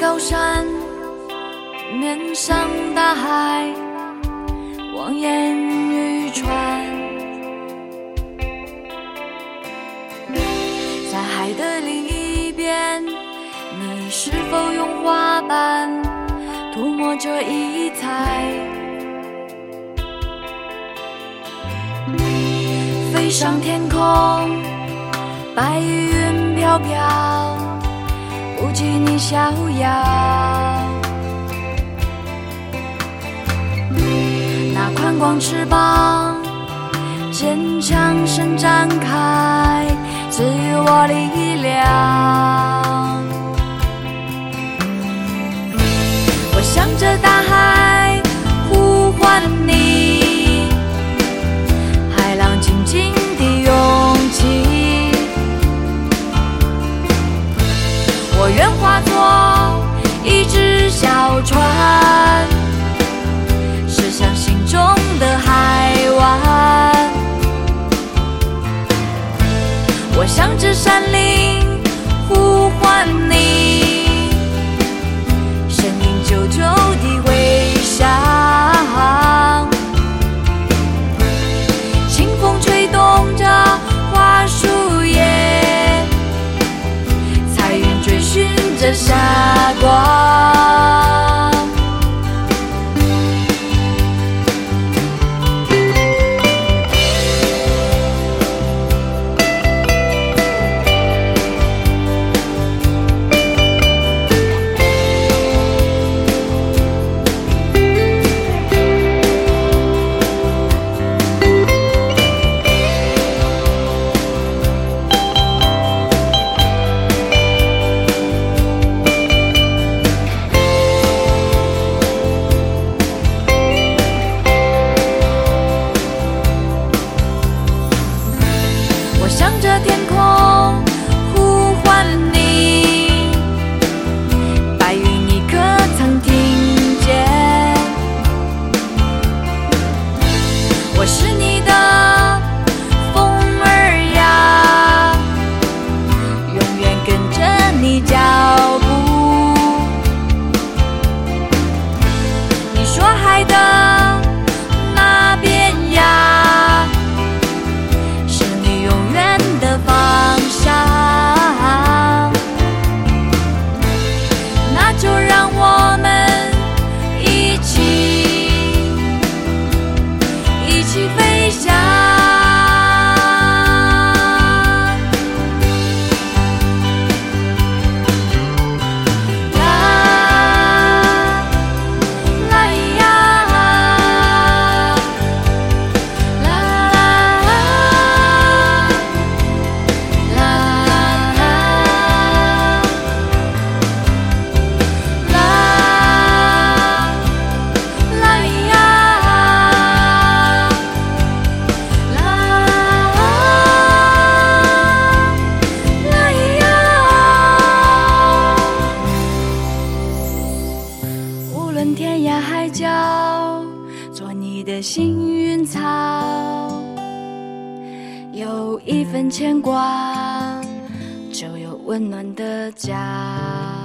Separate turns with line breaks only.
高山面向大海望眼欲穿在海的另一边你是否用花瓣？涂抹着异彩飞上天空白云飘飘。不及你逍遥。那宽广翅膀，坚强伸展开。赐予我力量。我向着大海化作一只小船，驶向心中的海湾。我像只山林天涯海角，做你的幸运草。有一份牵挂，就有温暖的家。